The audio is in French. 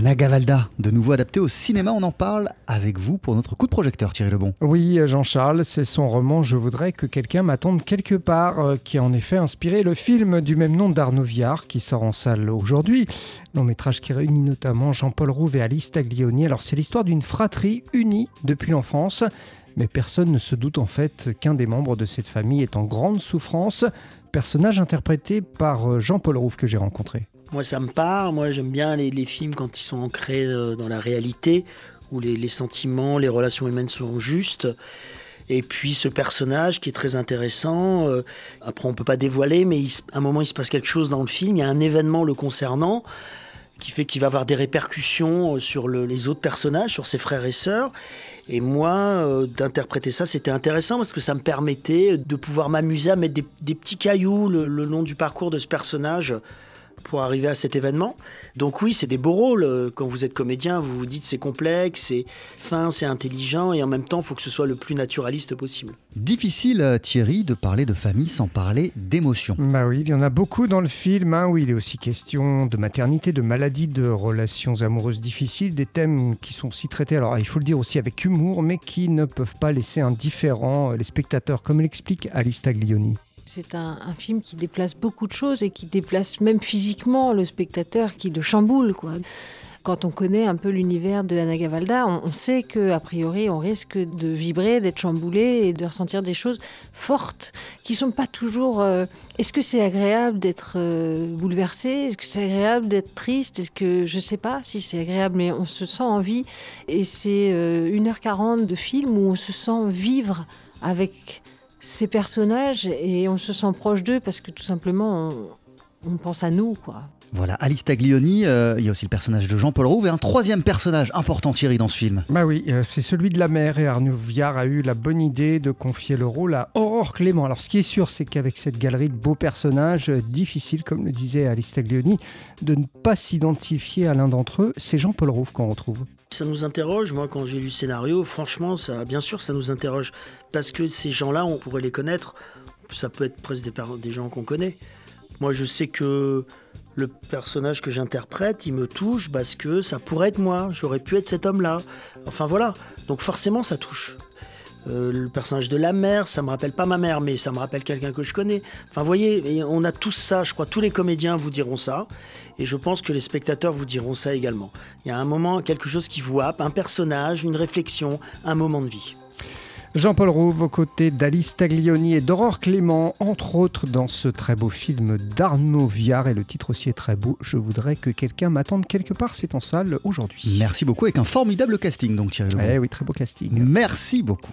Anna Gavalda, de nouveau adapté au cinéma, on en parle avec vous pour notre coup de projecteur, Thierry Lebon. Oui, Jean-Charles, c'est son roman Je voudrais que quelqu'un m'attende quelque part, euh, qui a en effet inspiré le film du même nom d'Arnaud Viard, qui sort en salle aujourd'hui. Long métrage qui réunit notamment Jean-Paul Rouve et Alice Taglioni. Alors, c'est l'histoire d'une fratrie unie depuis l'enfance. Mais personne ne se doute en fait qu'un des membres de cette famille est en grande souffrance. Personnage interprété par euh, Jean-Paul Rouve que j'ai rencontré. Moi, ça me parle. Moi, j'aime bien les, films quand ils sont ancrés euh, dans la réalité, où les, sentiments, les relations humaines sont justes. Et puis ce personnage qui est très intéressant, euh, après on peut pas dévoiler, mais à un moment il se passe quelque chose dans le film, il y a un événement le concernant qui fait qu'il va avoir des répercussions euh, sur les autres personnages, sur ses frères et sœurs. Et moi, d'interpréter ça, c'était intéressant parce que ça me permettait de pouvoir m'amuser à mettre des, petits cailloux le, long du parcours de ce personnage pour arriver à cet événement. Donc oui, c'est des beaux rôles. Quand vous êtes comédien, vous vous dites c'est complexe, c'est fin, c'est intelligent, et en même temps, il faut que ce soit le plus naturaliste possible. Difficile, euh, Thierry, de parler de famille sans parler d'émotion. Bah oui, il y en a beaucoup dans le film, hein, où il est aussi question de maternité, de maladie, de relations amoureuses difficiles, des thèmes qui sont aussi traités, alors il faut le dire aussi avec humour, mais qui ne peuvent pas laisser indifférents les spectateurs, comme l'explique Alice Taglioni. C'est un, film qui déplace beaucoup de choses et qui déplace même physiquement le spectateur, qui le chamboule. Quand on connaît un peu l'univers de Anna Gavalda, on, sait que a priori on risque de vibrer, d'être chamboulé et de ressentir des choses fortes qui sont pas toujours. Euh, est-ce que c'est agréable d'être euh, bouleversé? Est-ce que c'est agréable d'être triste? Est-ce que je sais pas si c'est agréable, mais on se sent en vie et c'est 1h40 euh, de film où on se sent vivre avec ces personnages et on se sent proche d'eux parce que tout simplement on, pense à nous quoi. Voilà, Alice Taglioni, euh, il y a aussi le personnage de Jean-Paul Rouve et un troisième personnage important Thierry dans ce film. Bah oui, euh, c'est celui de la mère et Arnaud Viard a eu la bonne idée de confier le rôle à Aurore Clément. Alors ce qui est sûr, c'est qu'avec cette galerie de beaux personnages, euh, difficile, comme le disait Alice Taglioni, de ne pas s'identifier à l'un d'entre eux, c'est Jean-Paul Rouve qu'on retrouve. Ça nous interroge, moi quand j'ai lu le scénario, franchement, ça, bien sûr, ça nous interroge. Parce que ces gens-là, on pourrait les connaître, ça peut être presque des, des gens qu'on connaît. Moi, je sais que le personnage que j'interprète, il me touche parce que ça pourrait être moi, j'aurais pu être cet homme-là. Enfin voilà, donc forcément ça touche. Euh, le personnage de la mère, ça me rappelle pas ma mère, mais ça me rappelle quelqu'un que je connais. Enfin, voyez, on a tous ça, je crois, tous les comédiens vous diront ça, et je pense que les spectateurs vous diront ça également. Il y a un moment, quelque chose qui vous happe, un personnage, une réflexion, un moment de vie. Jean-Paul Rouve aux côtés d'Alice Taglioni et d'Aurore Clément, entre autres dans ce très beau film d'Arnaud Viard. Et le titre aussi est très beau. Je voudrais que quelqu'un m'attende quelque part. C'est en salle aujourd'hui. Merci beaucoup avec un formidable casting, donc Thierry Eh oui, très beau casting. Merci beaucoup.